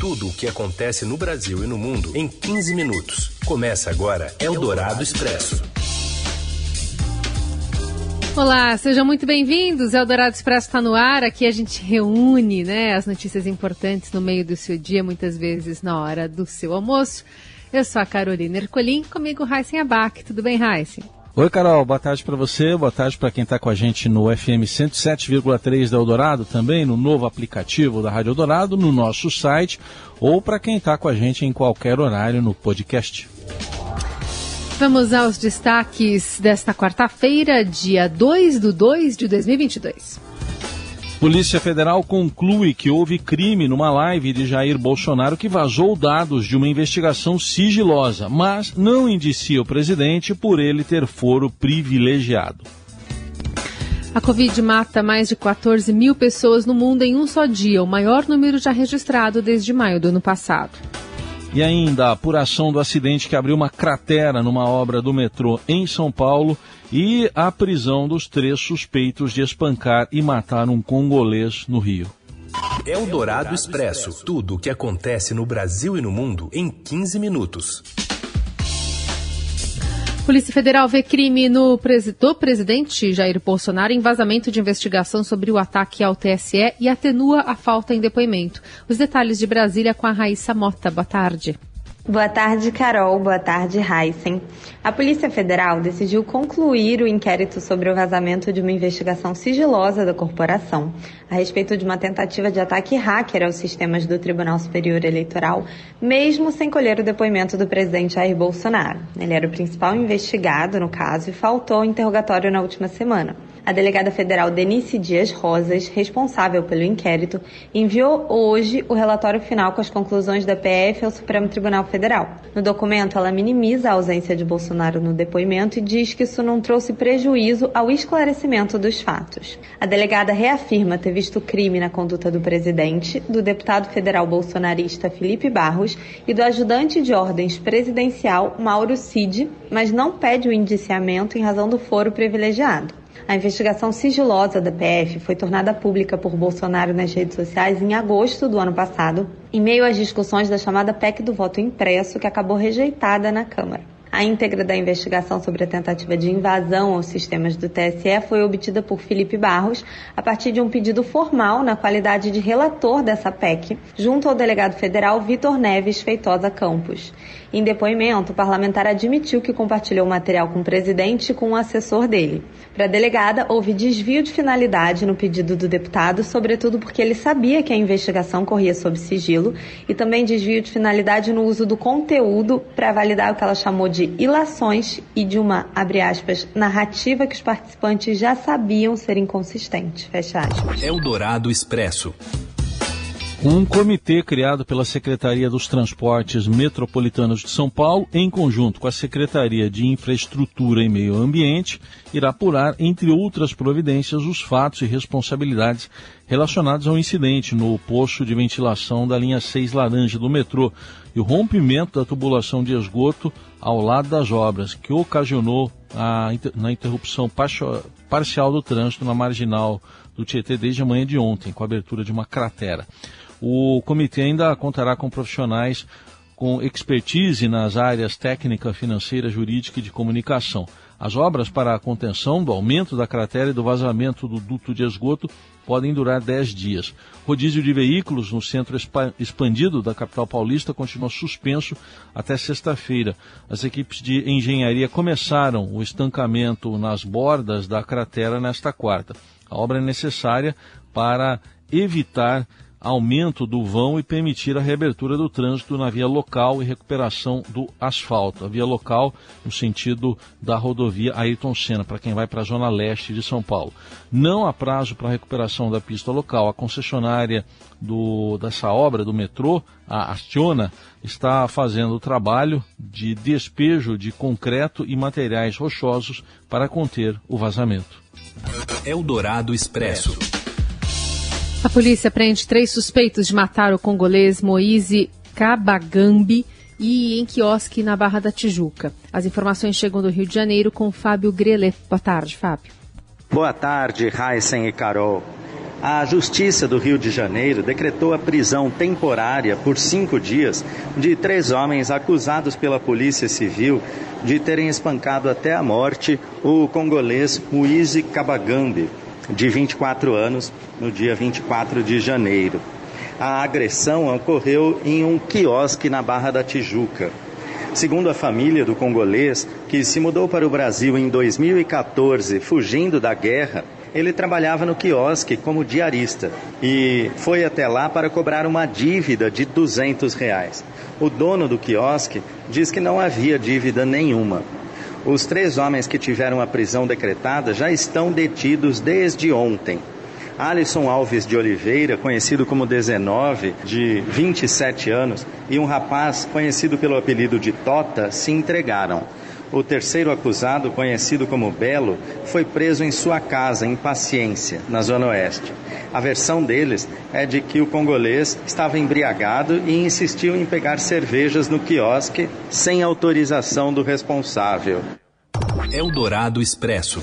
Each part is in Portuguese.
Tudo o que acontece no Brasil e no mundo em 15 minutos. Começa agora Eldorado Expresso. Olá, sejam muito bem-vindos. Eldorado Expresso está no ar. Aqui a gente reúne né, as notícias importantes no meio do seu dia, muitas vezes na hora do seu almoço. Eu sou a Carolina Ercolim, comigo Raíssen Abac. Tudo bem, Raíssen? Oi, Carol, boa tarde para você, boa tarde para quem está com a gente no FM 107,3 da Eldorado, também no novo aplicativo da Rádio Eldorado, no nosso site, ou para quem está com a gente em qualquer horário no podcast. Vamos aos destaques desta quarta-feira, dia 2 de 2 de 2022. Polícia Federal conclui que houve crime numa live de Jair Bolsonaro que vazou dados de uma investigação sigilosa, mas não indicia o presidente por ele ter foro privilegiado. A Covid mata mais de 14 mil pessoas no mundo em um só dia, o maior número já registrado desde maio do ano passado. E ainda a apuração do acidente que abriu uma cratera numa obra do metrô em São Paulo e a prisão dos três suspeitos de espancar e matar um congolês no Rio. É o Dourado Expresso. Tudo o que acontece no Brasil e no mundo em 15 minutos. Polícia Federal vê crime no do presidente Jair Bolsonaro em vazamento de investigação sobre o ataque ao TSE e atenua a falta em depoimento. Os detalhes de Brasília com a Raíssa Mota. Boa tarde. Boa tarde, Carol. Boa tarde, Heisen. A Polícia Federal decidiu concluir o inquérito sobre o vazamento de uma investigação sigilosa da corporação a respeito de uma tentativa de ataque hacker aos sistemas do Tribunal Superior Eleitoral, mesmo sem colher o depoimento do presidente Jair Bolsonaro. Ele era o principal investigado no caso e faltou ao interrogatório na última semana. A delegada federal Denise Dias Rosas, responsável pelo inquérito, enviou hoje o relatório final com as conclusões da PF ao Supremo Tribunal Federal. No documento, ela minimiza a ausência de Bolsonaro no depoimento e diz que isso não trouxe prejuízo ao esclarecimento dos fatos. A delegada reafirma ter visto crime na conduta do presidente, do deputado federal bolsonarista Felipe Barros e do ajudante de ordens presidencial Mauro Cid, mas não pede o indiciamento em razão do foro privilegiado. A investigação sigilosa da PF foi tornada pública por Bolsonaro nas redes sociais em agosto do ano passado, em meio às discussões da chamada PEC do voto impresso, que acabou rejeitada na Câmara. A íntegra da investigação sobre a tentativa de invasão aos sistemas do TSE foi obtida por Felipe Barros a partir de um pedido formal na qualidade de relator dessa PEC, junto ao delegado federal Vitor Neves Feitosa Campos. Em depoimento, o parlamentar admitiu que compartilhou o material com o presidente e com o assessor dele. Para a delegada, houve desvio de finalidade no pedido do deputado, sobretudo porque ele sabia que a investigação corria sob sigilo, e também desvio de finalidade no uso do conteúdo para validar o que ela chamou de ilações e de uma, abre aspas, narrativa que os participantes já sabiam ser inconsistente. Fecha aspas. Eldorado Expresso. Um comitê criado pela Secretaria dos Transportes Metropolitanos de São Paulo, em conjunto com a Secretaria de Infraestrutura e Meio Ambiente, irá apurar, entre outras providências, os fatos e responsabilidades relacionados ao incidente no poço de ventilação da linha 6 Laranja do metrô e o rompimento da tubulação de esgoto ao lado das obras, que ocasionou a, na interrupção parcial do trânsito na marginal do Tietê desde a manhã de ontem, com a abertura de uma cratera. O comitê ainda contará com profissionais com expertise nas áreas técnica, financeira, jurídica e de comunicação. As obras para a contenção do aumento da cratera e do vazamento do duto de esgoto podem durar 10 dias. Rodízio de veículos no centro expandido da capital paulista continua suspenso até sexta-feira. As equipes de engenharia começaram o estancamento nas bordas da cratera nesta quarta. A obra é necessária para evitar aumento do vão e permitir a reabertura do trânsito na via local e recuperação do asfalto. A via local no sentido da rodovia Ayrton Senna, para quem vai para a zona leste de São Paulo. Não há prazo para a recuperação da pista local. A concessionária do, dessa obra do metrô, a Astiona, está fazendo o trabalho de despejo de concreto e materiais rochosos para conter o vazamento. Eldorado Expresso. A polícia prende três suspeitos de matar o congolês Moise Kabagambi e em quiosque na Barra da Tijuca. As informações chegam do Rio de Janeiro com Fábio Grele. Boa tarde, Fábio. Boa tarde, Heisen e Carol. A Justiça do Rio de Janeiro decretou a prisão temporária por cinco dias de três homens acusados pela Polícia Civil de terem espancado até a morte o congolês Muizi Kabagambi, de 24 anos, no dia 24 de janeiro. A agressão ocorreu em um quiosque na Barra da Tijuca. Segundo a família do congolês, que se mudou para o Brasil em 2014, fugindo da guerra, ele trabalhava no quiosque como diarista e foi até lá para cobrar uma dívida de 200 reais. O dono do quiosque diz que não havia dívida nenhuma. Os três homens que tiveram a prisão decretada já estão detidos desde ontem. Alisson Alves de Oliveira, conhecido como 19, de 27 anos, e um rapaz conhecido pelo apelido de Tota se entregaram. O terceiro acusado, conhecido como Belo, foi preso em sua casa, em Paciência, na Zona Oeste. A versão deles é de que o congolês estava embriagado e insistiu em pegar cervejas no quiosque sem autorização do responsável. Eldorado Expresso.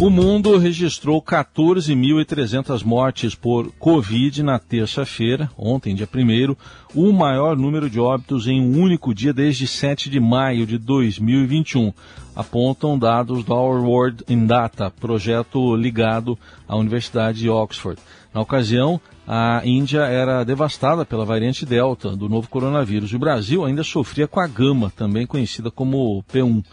O mundo registrou 14.300 mortes por Covid na terça-feira, ontem, dia 1 o maior número de óbitos em um único dia desde 7 de maio de 2021, apontam dados do Our World in Data, projeto ligado à Universidade de Oxford. Na ocasião, a Índia era devastada pela variante Delta do novo coronavírus. O Brasil ainda sofria com a gama, também conhecida como P1.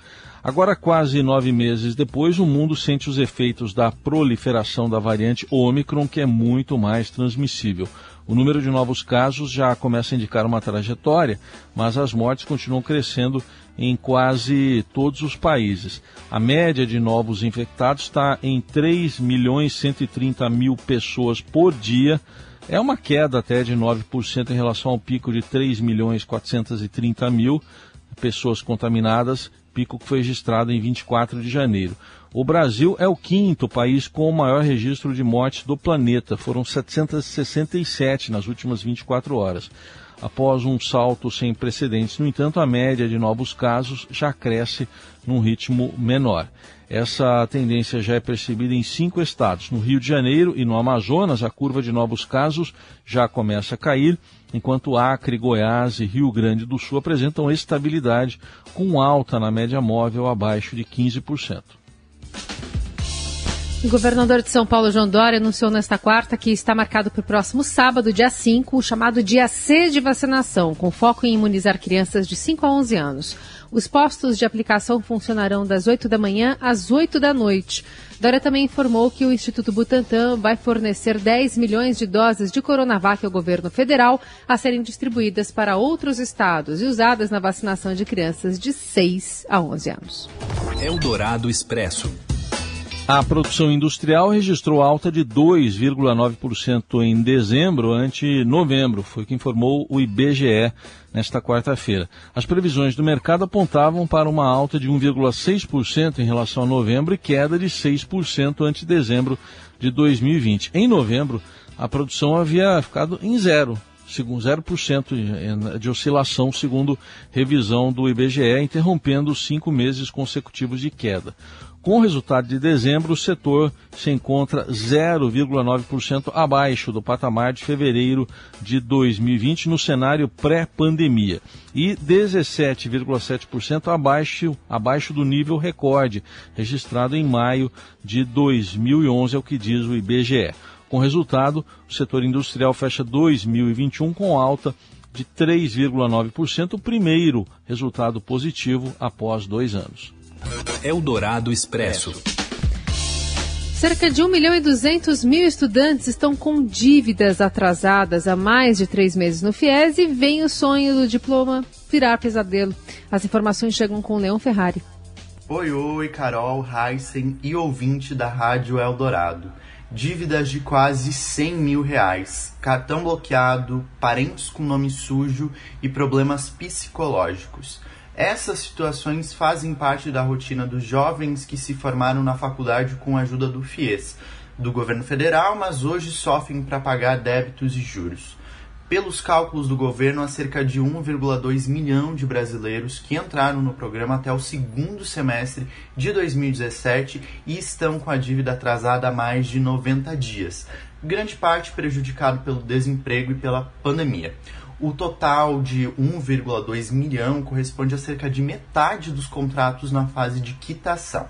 Agora, quase nove meses depois, o mundo sente os efeitos da proliferação da variante Omicron, que é muito mais transmissível. O número de novos casos já começa a indicar uma trajetória, mas as mortes continuam crescendo em quase todos os países. A média de novos infectados está em 3 milhões 130 mil pessoas por dia. É uma queda até de 9% em relação ao pico de 3 milhões 430 mil pessoas contaminadas pico que foi registrado em 24 de janeiro. O Brasil é o quinto país com o maior registro de mortes do planeta. Foram 767 nas últimas 24 horas. Após um salto sem precedentes, no entanto, a média de novos casos já cresce num ritmo menor. Essa tendência já é percebida em cinco estados. No Rio de Janeiro e no Amazonas, a curva de novos casos já começa a cair enquanto Acre, Goiás e Rio Grande do Sul apresentam estabilidade, com alta na média móvel abaixo de 15%. O governador de São Paulo, João Dória, anunciou nesta quarta que está marcado para o próximo sábado, dia 5, o chamado dia C de vacinação, com foco em imunizar crianças de 5 a 11 anos. Os postos de aplicação funcionarão das 8 da manhã às 8 da noite. Dória também informou que o Instituto Butantan vai fornecer 10 milhões de doses de Coronavac ao governo federal a serem distribuídas para outros estados e usadas na vacinação de crianças de 6 a 11 anos. Eldorado Expresso. A produção industrial registrou alta de 2,9% em dezembro ante novembro, foi o que informou o IBGE nesta quarta-feira. As previsões do mercado apontavam para uma alta de 1,6% em relação a novembro e queda de 6% ante dezembro de 2020. Em novembro, a produção havia ficado em zero, segundo 0% de oscilação, segundo revisão do IBGE, interrompendo cinco meses consecutivos de queda. Com o resultado de dezembro, o setor se encontra 0,9% abaixo do patamar de fevereiro de 2020 no cenário pré-pandemia e 17,7% abaixo, abaixo do nível recorde registrado em maio de 2011, é o que diz o IBGE. Com resultado, o setor industrial fecha 2021 com alta de 3,9%, o primeiro resultado positivo após dois anos. Eldorado Expresso. Cerca de 1 milhão e 200 mil estudantes estão com dívidas atrasadas há mais de três meses no FIES e vem o sonho do diploma virar pesadelo. As informações chegam com Leão Ferrari. Oi, oi, Carol, Heisen e ouvinte da Rádio Eldorado. Dívidas de quase 100 mil reais, cartão bloqueado, parentes com nome sujo e problemas psicológicos. Essas situações fazem parte da rotina dos jovens que se formaram na faculdade com a ajuda do FIES, do governo federal, mas hoje sofrem para pagar débitos e juros. Pelos cálculos do governo, há cerca de 1,2 milhão de brasileiros que entraram no programa até o segundo semestre de 2017 e estão com a dívida atrasada há mais de 90 dias, grande parte prejudicado pelo desemprego e pela pandemia. O total de 1,2 milhão corresponde a cerca de metade dos contratos na fase de quitação.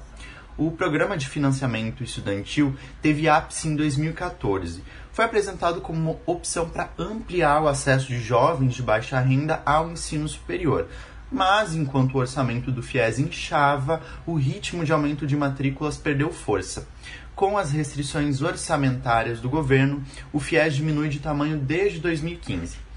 O programa de financiamento estudantil teve ápice em 2014 foi apresentado como uma opção para ampliar o acesso de jovens de baixa renda ao ensino superior. Mas, enquanto o orçamento do FIES inchava, o ritmo de aumento de matrículas perdeu força. Com as restrições orçamentárias do governo, o FIES diminui de tamanho desde 2015.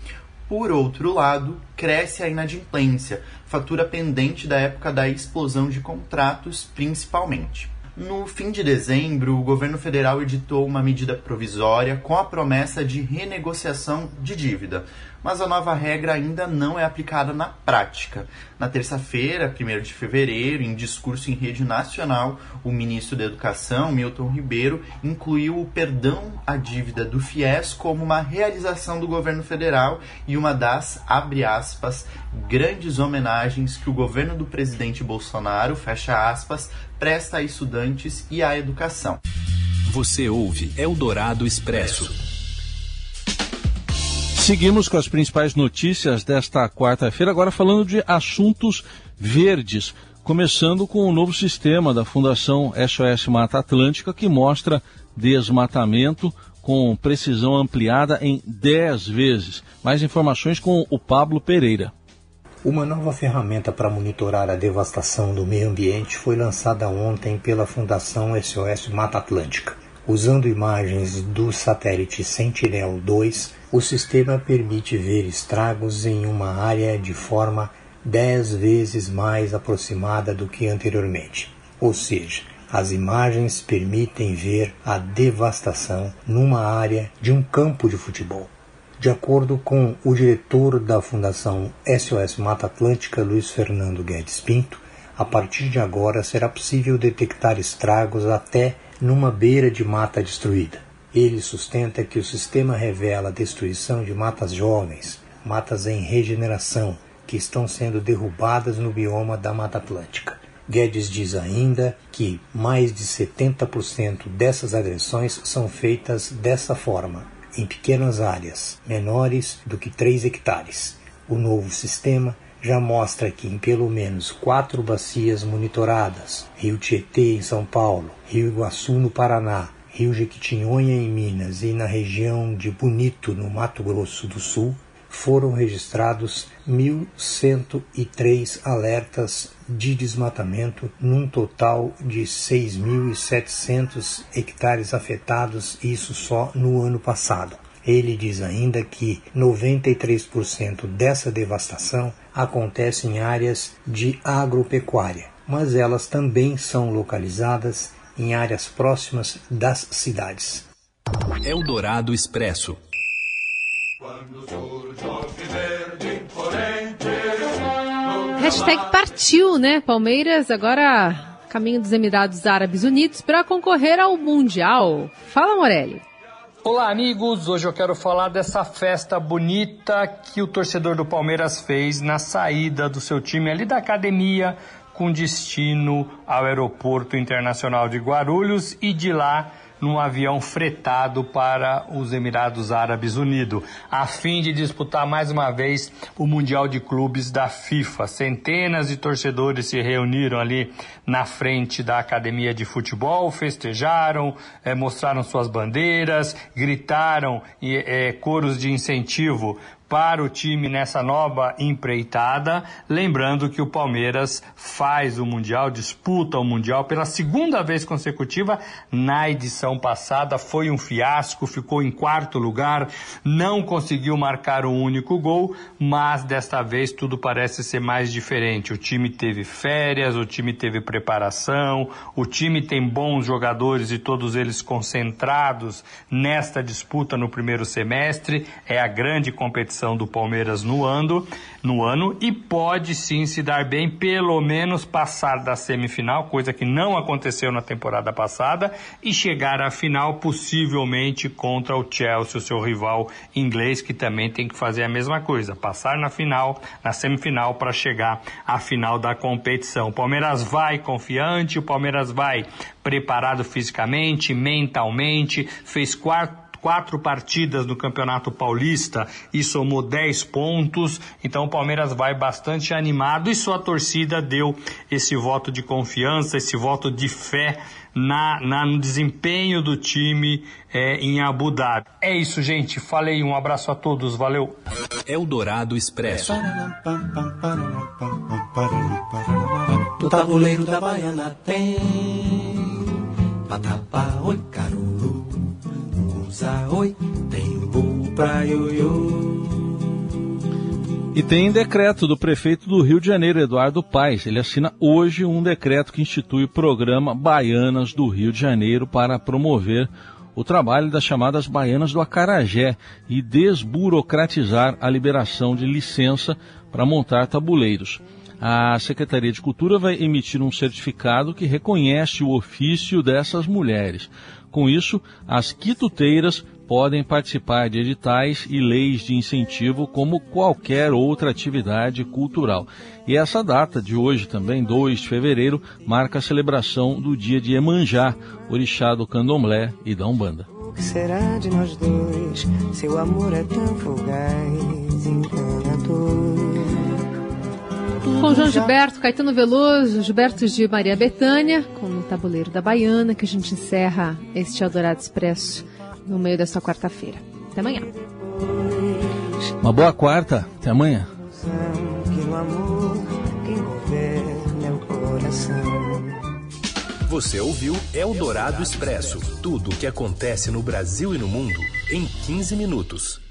Por outro lado, cresce a inadimplência, fatura pendente da época da explosão de contratos, principalmente. No fim de dezembro, o governo federal editou uma medida provisória com a promessa de renegociação de dívida, mas a nova regra ainda não é aplicada na prática. Na terça-feira, 1 de fevereiro, em discurso em rede nacional, o ministro da Educação, Milton Ribeiro, incluiu o perdão à dívida do FIES como uma realização do governo federal e uma das, abre aspas, grandes homenagens que o governo do presidente Bolsonaro, fecha aspas, presta a estudantes e à educação. Você ouve Eldorado Expresso. Seguimos com as principais notícias desta quarta-feira, agora falando de assuntos verdes, começando com o novo sistema da Fundação SOS Mata Atlântica, que mostra desmatamento com precisão ampliada em 10 vezes. Mais informações com o Pablo Pereira. Uma nova ferramenta para monitorar a devastação do meio ambiente foi lançada ontem pela Fundação SOS Mata Atlântica. Usando imagens do satélite Sentinel-2, o sistema permite ver estragos em uma área de forma 10 vezes mais aproximada do que anteriormente. Ou seja, as imagens permitem ver a devastação numa área de um campo de futebol. De acordo com o diretor da Fundação SOS Mata Atlântica, Luiz Fernando Guedes Pinto, a partir de agora será possível detectar estragos até numa beira de mata destruída. Ele sustenta que o sistema revela a destruição de matas jovens, matas em regeneração, que estão sendo derrubadas no bioma da Mata Atlântica. Guedes diz ainda que mais de 70% dessas agressões são feitas dessa forma, em pequenas áreas, menores do que 3 hectares. O novo sistema já mostra que em pelo menos quatro bacias monitoradas, Rio Tietê em São Paulo, Rio Iguaçu no Paraná, Rio Jequitinhonha em Minas e na região de Bonito no Mato Grosso do Sul, foram registrados 1.103 alertas de desmatamento, num total de 6.700 hectares afetados, isso só no ano passado. Ele diz ainda que 93% dessa devastação acontece em áreas de agropecuária, mas elas também são localizadas em áreas próximas das cidades. Eldorado Expresso. Hashtag partiu, né? Palmeiras agora caminho dos Emirados Árabes Unidos para concorrer ao Mundial. Fala, Morelli. Olá, amigos. Hoje eu quero falar dessa festa bonita que o torcedor do Palmeiras fez na saída do seu time ali da academia com destino ao Aeroporto Internacional de Guarulhos e de lá num avião fretado para os Emirados Árabes Unidos, a fim de disputar mais uma vez o Mundial de Clubes da FIFA. Centenas de torcedores se reuniram ali na frente da academia de futebol, festejaram, eh, mostraram suas bandeiras, gritaram eh, coros de incentivo para o time nessa nova empreitada. Lembrando que o Palmeiras faz o Mundial, disputa o Mundial pela segunda vez consecutiva. Na edição passada foi um fiasco, ficou em quarto lugar, não conseguiu marcar um único gol, mas desta vez tudo parece ser mais diferente. O time teve férias, o time teve preparação, o time tem bons jogadores e todos eles concentrados nesta disputa no primeiro semestre. É a grande competição competição do Palmeiras no ano, no ano e pode sim se dar bem, pelo menos passar da semifinal, coisa que não aconteceu na temporada passada, e chegar à final possivelmente contra o Chelsea, o seu rival inglês, que também tem que fazer a mesma coisa, passar na final, na semifinal para chegar à final da competição. O Palmeiras vai confiante, o Palmeiras vai preparado fisicamente, mentalmente, fez quatro quatro partidas no Campeonato Paulista e somou 10 pontos. Então o Palmeiras vai bastante animado e sua torcida deu esse voto de confiança, esse voto de fé na, na, no desempenho do time é, em Abu Dhabi. É isso, gente. Falei, um abraço a todos, valeu. Eldorado Expresso. No tabuleiro da baiana tem patapá, oi, caruru, oi, tem pra ioiô. E tem decreto do prefeito do Rio de Janeiro, Eduardo Paes. Ele assina hoje um decreto que institui o programa Baianas do Rio de Janeiro para promover o trabalho das chamadas Baianas do Acarajé e desburocratizar a liberação de licença para montar tabuleiros. A Secretaria de Cultura vai emitir um certificado que reconhece o ofício dessas mulheres. Com isso, as quituteiras podem participar de editais e leis de incentivo como qualquer outra atividade cultural. E essa data de hoje, também 2 de fevereiro, marca a celebração do dia de Emanjá, orixá do candomblé e da Umbanda. O que será de nós dois? Seu amor é tão fugaz, enganador. Com João Gilberto, Caetano Veloso, Gilberto de Maria Bethânia, com o Tabuleiro da Baiana, que a gente encerra este Eldorado Expresso no meio dessa quarta-feira. Até amanhã. Uma boa quarta, até amanhã. É. Você ouviu Eldorado Expresso tudo o que acontece no Brasil e no mundo em 15 minutos.